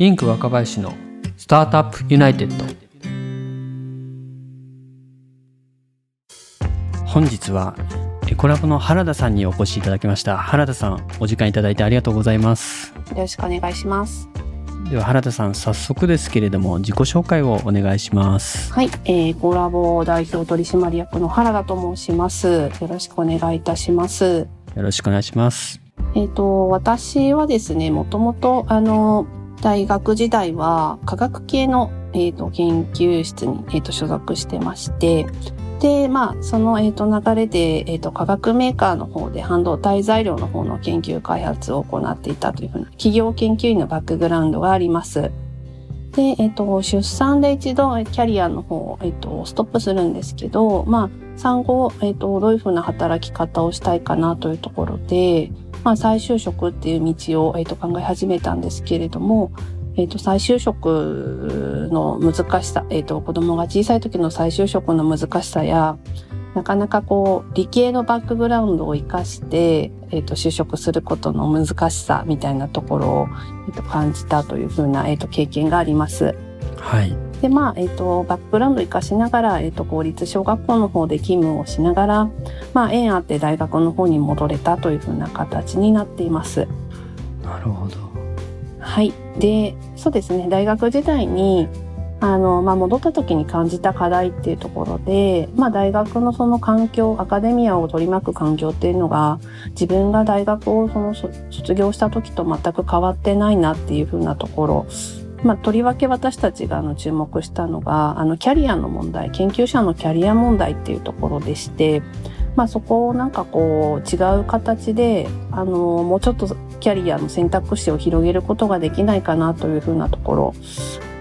インク若林のスタートアップユナイテッド。本日はエコラボの原田さんにお越しいただきました。原田さんお時間いただいてありがとうございます。よろしくお願いします。では原田さん早速ですけれども自己紹介をお願いします。はい、えー、コラボ代表取締役の原田と申します。よろしくお願いいたします。よろしくお願いします。えっ、ー、と私はですねもともとあの大学時代は科学系の、えーと、研究室に、えーと、所属してましてでまあその、えーと、流れで、えー、と化学メーカーの方で半導体材料の方の研究開発を行っていたというふうな企業研究員のバックグラウンドがあります。で、えっ、ー、と、出産で一度キャリアの方、え、ー、と、ストップするんですけど、まあ、産後、え、ー、と、どういうふうな働き方をしたいかなというところで、まあ、再就職っていう道を、えー、と考え始めたんですけれども、えー、と再就職の難しさ、えー、と子供が小さい時の再就職の難しさやなかなかこう理系のバックグラウンドを生かして、えー、と就職することの難しさみたいなところを、えー、と感じたというふうな、えー、と経験があります。はいで、まあ、えっ、ー、と、バックグラウンド活かしながら、えっ、ー、と、公立小学校の方で勤務をしながら、まあ、縁あって大学の方に戻れたというふうな形になっています。なるほど。はい。で、そうですね、大学時代に、あの、まあ、戻った時に感じた課題っていうところで、まあ、大学のその環境、アカデミアを取り巻く環境っていうのが、自分が大学をその卒業した時と全く変わってないなっていうふうなところまあ、とりわけ私たちがあの注目したのがあのキャリアの問題研究者のキャリア問題っていうところでして、まあ、そこをなんかこう違う形であのもうちょっとキャリアの選択肢を広げることができないかなというふうなところ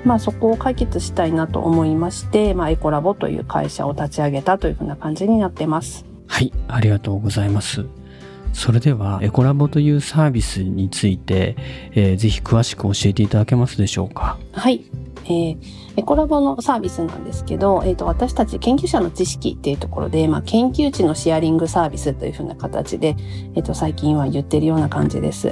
まあ、そこを解決したいなと思いまして、まあ、エコラボという会社を立ち上げたというふうな感じになってます。はい、ありがとうございます。それではエコラボというサービスについて、えー、ぜひ詳しく教えていただけますでしょうか？はい、えー、エコラボのサービスなんですけど、えーと、私たち研究者の知識っていうところで、まあ、研究地のシェアリングサービスというふうな形で、えーと、最近は言ってるような感じです。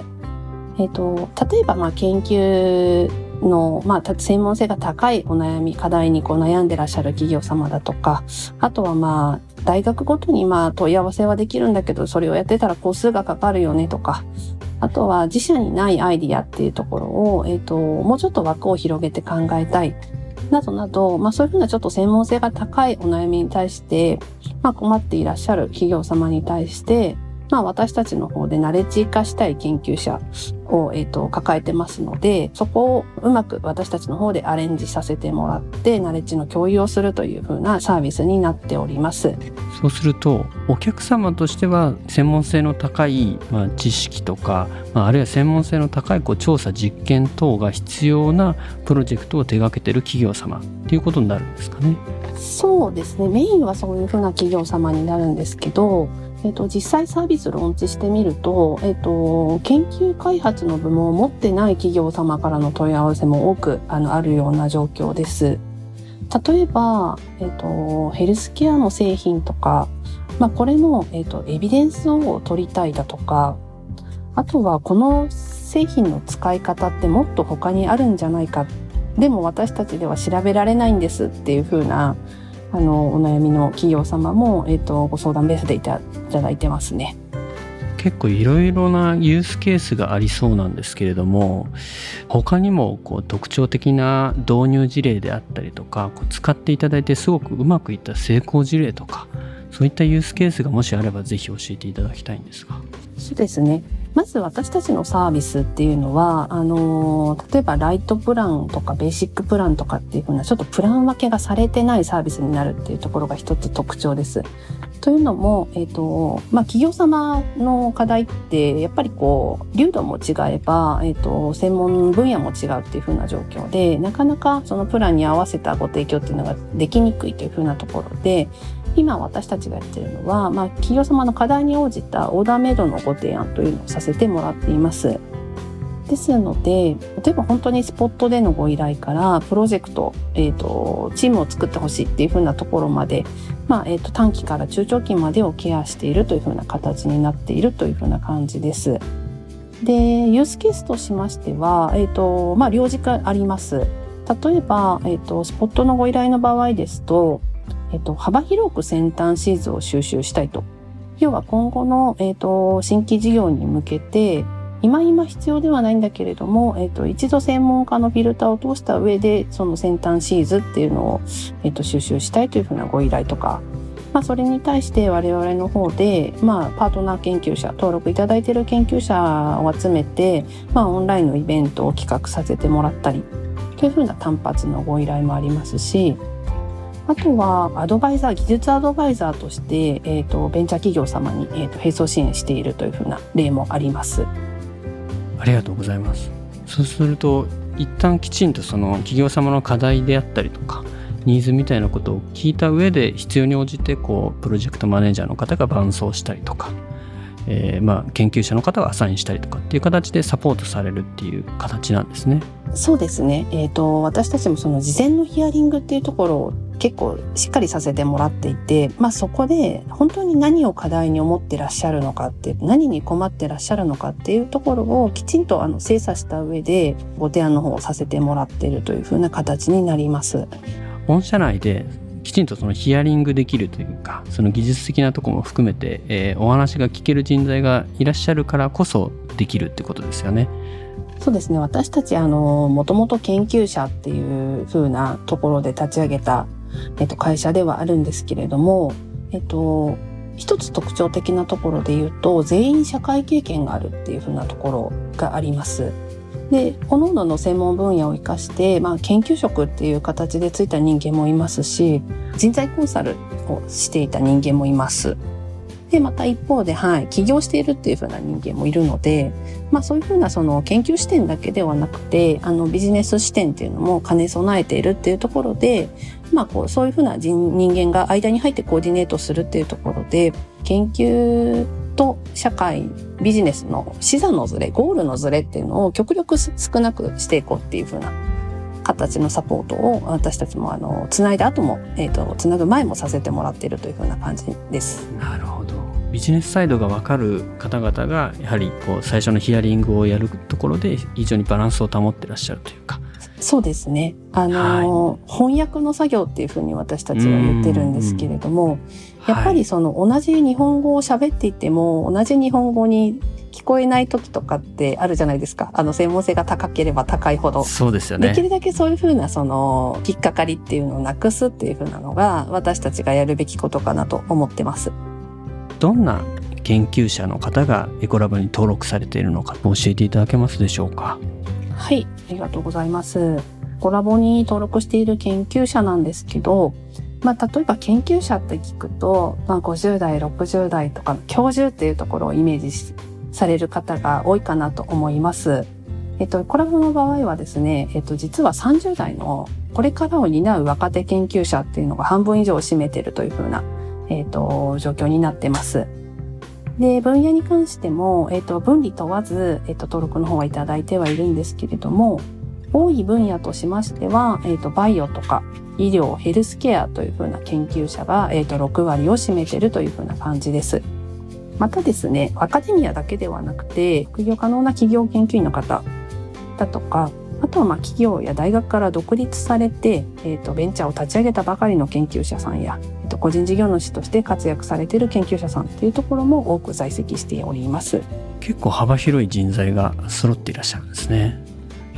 えーと、例えばまあ研究の、まあ、専門性が高いお悩み、課題にこう悩んでらっしゃる企業様だとか、あとはまあ、大学ごとにまあ問い合わせはできるんだけど、それをやってたら工数がかかるよねとか、あとは自社にないアイディアっていうところを、えっ、ー、と、もうちょっと枠を広げて考えたい。などなど、まあそういうふうなちょっと専門性が高いお悩みに対して、まあ困っていらっしゃる企業様に対して、まあ私たちの方でナレッジ化したい研究者を、えーと、抱えてますのでそこをうまく私たちの方でアレンジさせてもらってナレッジの共有をするというふうなサービスになっております。そうするとお客様としては専門性の高い、まあ、知識とか、まあ、あるいは専門性の高いこう調査実験等が必要なプロジェクトを手掛けてる企業様っていうことになるんですかね。そうですね。メインはそういうふうな企業様になるんですけどえっと、実際サービスローンチしてみると、えっと、研究開発の部門を持ってない企業様からの問い合わせも多くあのあるような状況です。例えば、えっと、ヘルスケアの製品とか、まあ、これの、えっと、エビデンスを取りたいだとか、あとはこの製品の使い方ってもっと他にあるんじゃないか。でも私たちでは調べられないんですっていう風なあのお悩みの企業様も、えーと、ご相談ベースでいただいてますね。結構いろいろなユースケースがありそうなんですけれども他にもこう特徴的な導入事例であったりとかこう使っていただいてすごくうまくいった成功事例とかそういったユースケースがもしあればぜひ教えていただきたいんですが。そうですねまず私たちのサービスっていうのは、あの、例えばライトプランとかベーシックプランとかっていうふうなちょっとプラン分けがされてないサービスになるっていうところが一つ特徴です。というのも、えっ、ー、と、まあ、企業様の課題って、やっぱりこう、流度も違えば、えっ、ー、と、専門分野も違うっていうふうな状況で、なかなかそのプランに合わせたご提供っていうのができにくいというふうなところで、今私たちがやってるのは、まあ、企業様の課題に応じたオーダーメイドのご提案というのをさせてもらっています。ですので例えば本当にスポットでのご依頼からプロジェクト、えーと、チームを作ってほしいっていうふうなところまで、まあえーと、短期から中長期までをケアしているというふうな形になっているというふうな感じです。で、ユースケースとしましては、えっ、ー、と、まあ、両軸あります。例えば、えっ、と、スポットのご依頼の場合ですと、えっ、と、幅広く先端シーズを収集したいと。要は今後の、えっ、と、新規事業に向けて、今今必要ではないんだけれども、えっ、と、一度専門家のフィルターを通した上で、その先端シーズっていうのを、えっ、と、収集したいというふうなご依頼とか、まあ、それに対して我々の方で、まあ、パートナー研究者登録いただいている研究者を集めて、まあ、オンラインのイベントを企画させてもらったりというふうな単発のご依頼もありますしあとはアドバイザー技術アドバイザーとして、えーと、ベンチャー企業様に、えーと、並走支援しているというふうな例もあります。ありがとうございます。そうすると一旦きちんとその企業様の課題であったりとかニーズみたいなことを聞いた上で必要に応じてこうプロジェクトマネージャーの方が伴走したりとか、えー、まあ研究者の方がアサインしたりとかっていう形でサポートされるっていう形なんですね。そうですね。えっ、ー、と私たちもその事前のヒアリングっていうところを結構しっかりさせてもらっていて、まあそこで本当に何を課題に思ってらっしゃるのかって、何に困ってらっしゃるのかっていうところをきちんとあの精査した上でご提案の方をさせてもらっているというふうな形になります。御社内できちんとそのヒアリングできるというかその技術的なとこも含めて、えー、お話が聞ける人材がいらっしゃるからこそできるってことですよね。そうですね私たちあのもともと研究者っていう風なところで立ち上げた、えっと、会社ではあるんですけれども、えっと、一つ特徴的なところで言うと全員社会経験があるっていう風なところがあります。で各々の専門分野を生かして、まあ、研究職っていう形でついた人間もいますし人材コンサルをしていた人間もいます。でまた一方で、はい、起業しているっていう風な人間もいるので、まあ、そういう風なその研究視点だけではなくてあのビジネス視点っていうのも兼ね備えているっていうところで、まあ、こうそういう風な人間が間に入ってコーディネートするっていうところで研究と社会ビジネスの視座のズレゴールのズレっていうのを極力少なくしていこうっていう風な形のサポートを私たちもあのつないだ後も、えーと、つなぐ前もさせてもらっているという風な感じです。なるほどビジネスサイドが分かる方々がやはりこう最初のヒアリングをやるところで非常にバランスを保ってらっしゃるというか。そうですね。あの、はい、翻訳の作業っていうふうに私たちは言ってるんですけれども、やっぱりその同じ日本語を喋っていても、同じ日本語に聞こえない時とかってあるじゃないですか。あの、専門性が高ければ高いほど。そうですよね。できるだけそういうふうな、その、引っかかりっていうのをなくすっていうふうなのが、私たちがやるべきことかなと思ってます。どんな研究者の方がエコラボに登録されているのか教えていただけますでしょうか？はい、ありがとうございます。コラボに登録している研究者なんですけど、まあ、例えば研究者って聞くと、まあ、50代、60代とかの教授っていうところをイメージされる方が多いかなと思います。えっと、コラボの場合はですね、えっと、実は30代のこれからを担う若手研究者っていうのが半分以上を占めてるというふうな、えっと、状況になってます。で、分野に関しても、えっと、分離問わず、えっと、登録の方はいただいてはいるんですけれども、多い分野としましては、えっと、バイオとか医療、ヘルスケアというふうな研究者が、えっと、6割を占めてるというふうな感じです。またですね、アカデミアだけではなくて、副業可能な企業研究員の方だとか、あとはまあ企業や大学から独立されて、えー、とベンチャーを立ち上げたばかりの研究者さんや、えー、と個人事業主として活躍されている研究者さんというところも多く在籍しております。結構幅広い人材が揃っていらっしゃるんですね。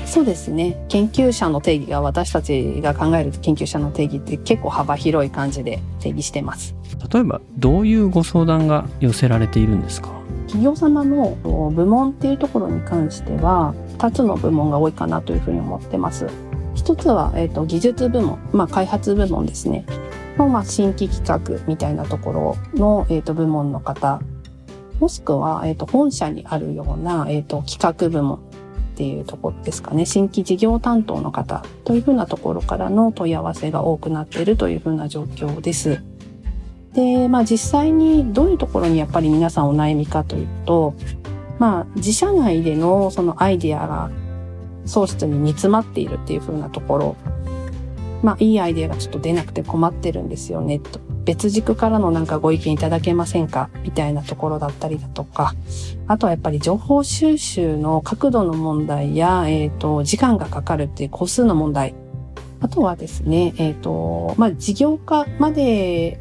そうですね。研究者の定義が私たちが考える研究者の定義って結構幅広い感じで定義してます。例えばどういうご相談が寄せられているんですか？企業様の部門っていうところに関しては2つの部門が多いかなというふうに思ってます。一つは、えーと、技術部門、まあ、開発部門ですね。の、まあ、新規企画みたいなところの、えーと、部門の方。もしくは、えーと、本社にあるような、えー、と企画部門っていうとこですかね。新規事業担当の方というふうなところからの問い合わせが多くなっているというふうな状況です。で、まあ実際にどういうところにやっぱり皆さんお悩みかというと、まあ自社内でのそのアイデアが創出に煮詰まっているっていう風なところ、まあいいアイデアがちょっと出なくて困ってるんですよね、と。別軸からのなんかご意見いただけませんかみたいなところだったりだとか、あとはやっぱり情報収集の角度の問題や、えっ、ー、と、時間がかかるっていう個数の問題。あとはですね、えっ、ー、と、まあ、事業化まで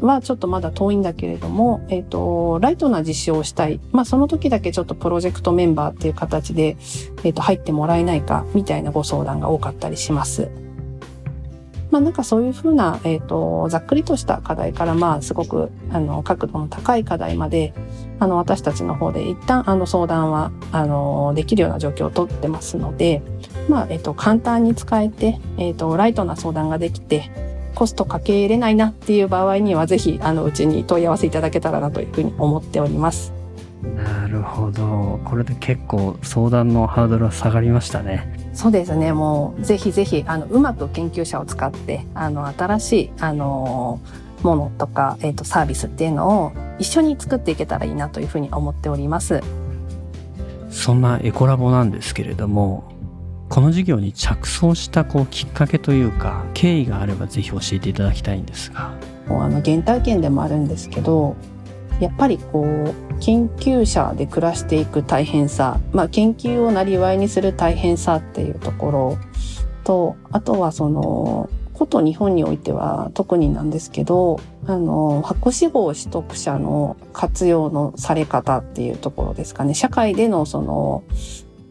はちょっとまだ遠いんだけれども、えっ、ー、と、ライトな実証をしたい。まあ、その時だけちょっとプロジェクトメンバーっていう形で、えっ、と、入ってもらえないか、みたいなご相談が多かったりします。まあなんかそういうふうな、えっ、ー、と、ざっくりとした課題から、まあすごく、あの、角度の高い課題まで、あの、私たちの方で一旦、あの、相談は、あの、できるような状況をとってますので、まあ、えっ、ー、と、簡単に使えて、えっ、ー、と、ライトな相談ができて、コストかけれないなっていう場合には、ぜひ、あの、うちに問い合わせいただけたらなというふうに思っております。なるほど。これで結構相談のハードルは下がりましたね。そうですね。もうぜひぜひあのうまく研究者を使ってあの新しいあのものとかえっ、ー、とサービスっていうのを一緒に作っていけたらいいなというふうに思っております。そんなエコラボなんですけれども、この事業に着想したこうきっかけというか経緯があればぜひ教えていただきたいんですが。あの原体験でもあるんですけど、やっぱりこう研究者で暮らしていく大変さ、まあ、研究をなりわいにする大変さっていうところとあとはそのこと日本においては特になんですけどあの博士号取得者の活用のされ方っていうところですかね。社会でのその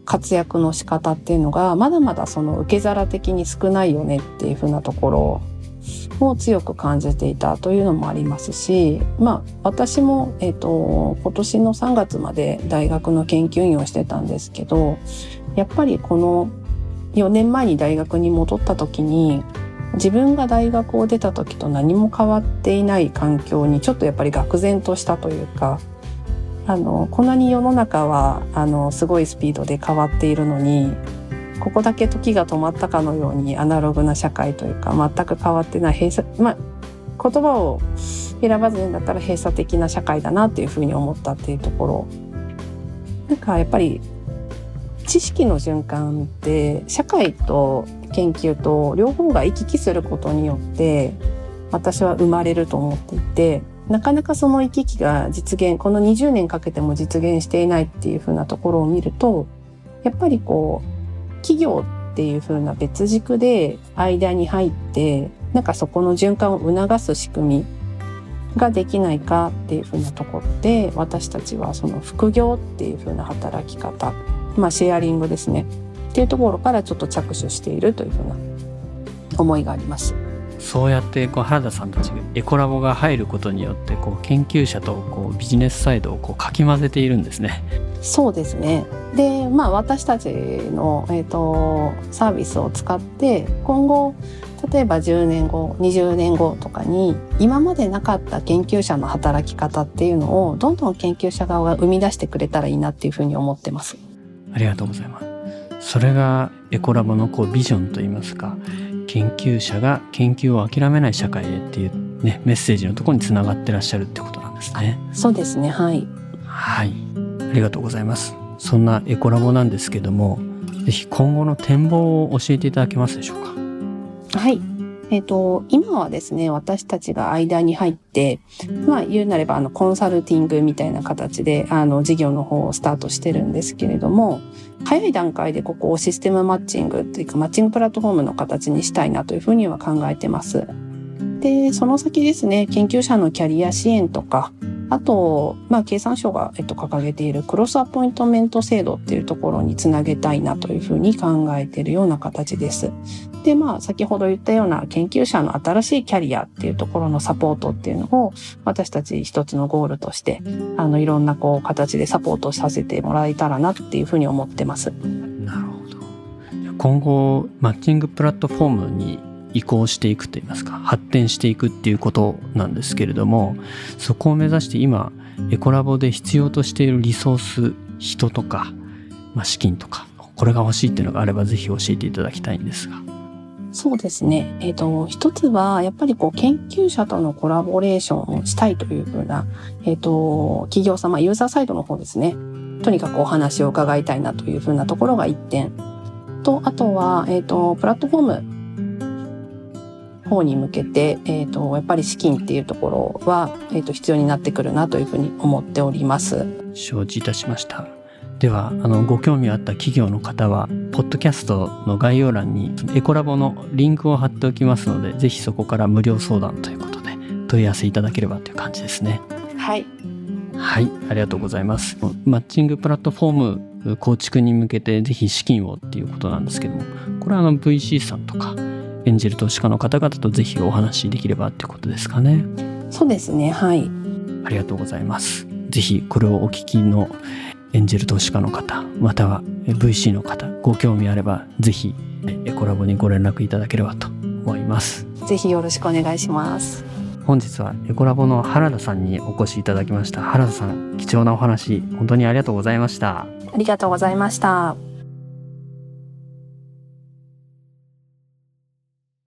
活躍の仕方っていうのがまだまだその受け皿的に少ないよねっていうふうなところを強く感じていたというのもありますし、まあ私も、えっ、ー、と、今年の3月まで大学の研究員をしてたんですけど、やっぱりこの4年前に大学に戻った時に、自分が大学を出た時と何も変わっていない環境にちょっとやっぱり愕然としたというか、あの、こんなに世の中は、あの、すごいスピードで変わっているのに、ここだけ時が止まったかのようにアナログな社会というか全く変わってない閉鎖、まあ、言葉を選ばずにだったら閉鎖的な社会だなっていうふうに思ったっていうところ。なんかやっぱり知識の循環って社会と研究と両方が行き来することによって私は生まれると思っていてなかなかその行き来が実現この20年かけても実現していないっていうふうなところを見るとやっぱりこう企業っていう風な別軸で間に入ってなんかそこの循環を促す仕組みができないかっていう風なところで私たちはその副業っていう風な働き方まあシェアリングですねっていうところからちょっと着手しているという風な思いがあります。そうやってこう原田さんたちがエコラボが入ることによってこう研究者とこうビジネスサイドをこうかき混ぜているんですね。そうですね。で、まあ私たちの、えーと、サービスを使って今後例えば10年後20年後とかに今までなかった研究者の働き方っていうのをどんどん研究者側が生み出してくれたらいいなっていうふうに思ってます。ありがとうございます。それがエコラボのこうビジョンといいますか研究者が研究を諦めない社会へっていう、ね、メッセージのところにつながってらっしゃるってことなんですね。そうですね。はい。はい。ありがとうございます。そんなエコラボなんですけどもぜひ今後の展望を教えていただけますでしょうか？はいえっ、ー、と、今はですね、私たちが間に入って、まあ言うなれば、あの、コンサルティングみたいな形で、あの、事業の方をスタートしてるんですけれども、早い段階でここをシステムマッチングっていうか、マッチングプラットフォームの形にしたいなというふうには考えてます。で、その先ですね、研究者のキャリア支援とか、あと、まあ、経産省が、えっと、掲げているクロスアポイントメント制度っていうところにつなげたいなというふうに考えているような形です。で、まあ、先ほど言ったような研究者の新しいキャリアっていうところのサポートっていうのを、私たち一つのゴールとして、あの、いろんなこう、形でサポートさせてもらえたらなっていうふうに思ってます。なるほど。今後、マッチングプラットフォームに移行していくといいますか発展していくっていうことなんですけれどもそこを目指して今エコラボで必要としているリソース人とか、まあ、資金とかこれが欲しいっていうのがあればぜひ教えていただきたいんですが。そうですね。えっ、ー、と、一つは、やっぱりこう、研究者とのコラボレーションをしたいというふうな、えっ、ー、と、企業様、ユーザーサイドの方ですね。とにかくお話を伺いたいなというふうなところが一点。と、あとは、えっ、ー、と、プラットフォーム方に向けて、えっ、ー、と、やっぱり資金っていうところは、えっ、ー、と、必要になってくるなというふうに思っております。承知いたしました。では、あの、ご興味あった企業の方は、ポッドキャストの概要欄にエコラボのリンクを貼っておきますので、ぜひそこから無料相談ということで問い合わせいただければという感じですね。はい。はい、ありがとうございます。マッチングプラットフォーム構築に向けてぜひ資金をっていうことなんですけども、これはあの VC さんとかエンジェル投資家の方々とぜひお話しできればっていうことですかね。そうですね、はい。ありがとうございます。ぜひこれをお聞きのエンジェル投資家の方、または VC の方、ご興味あればぜひエコラボにご連絡いただければと思います。ぜひよろしくお願いします。本日はエコラボの原田さんにお越しいただきました原田さん貴重なお話本当にありがとうございましたありがとうございました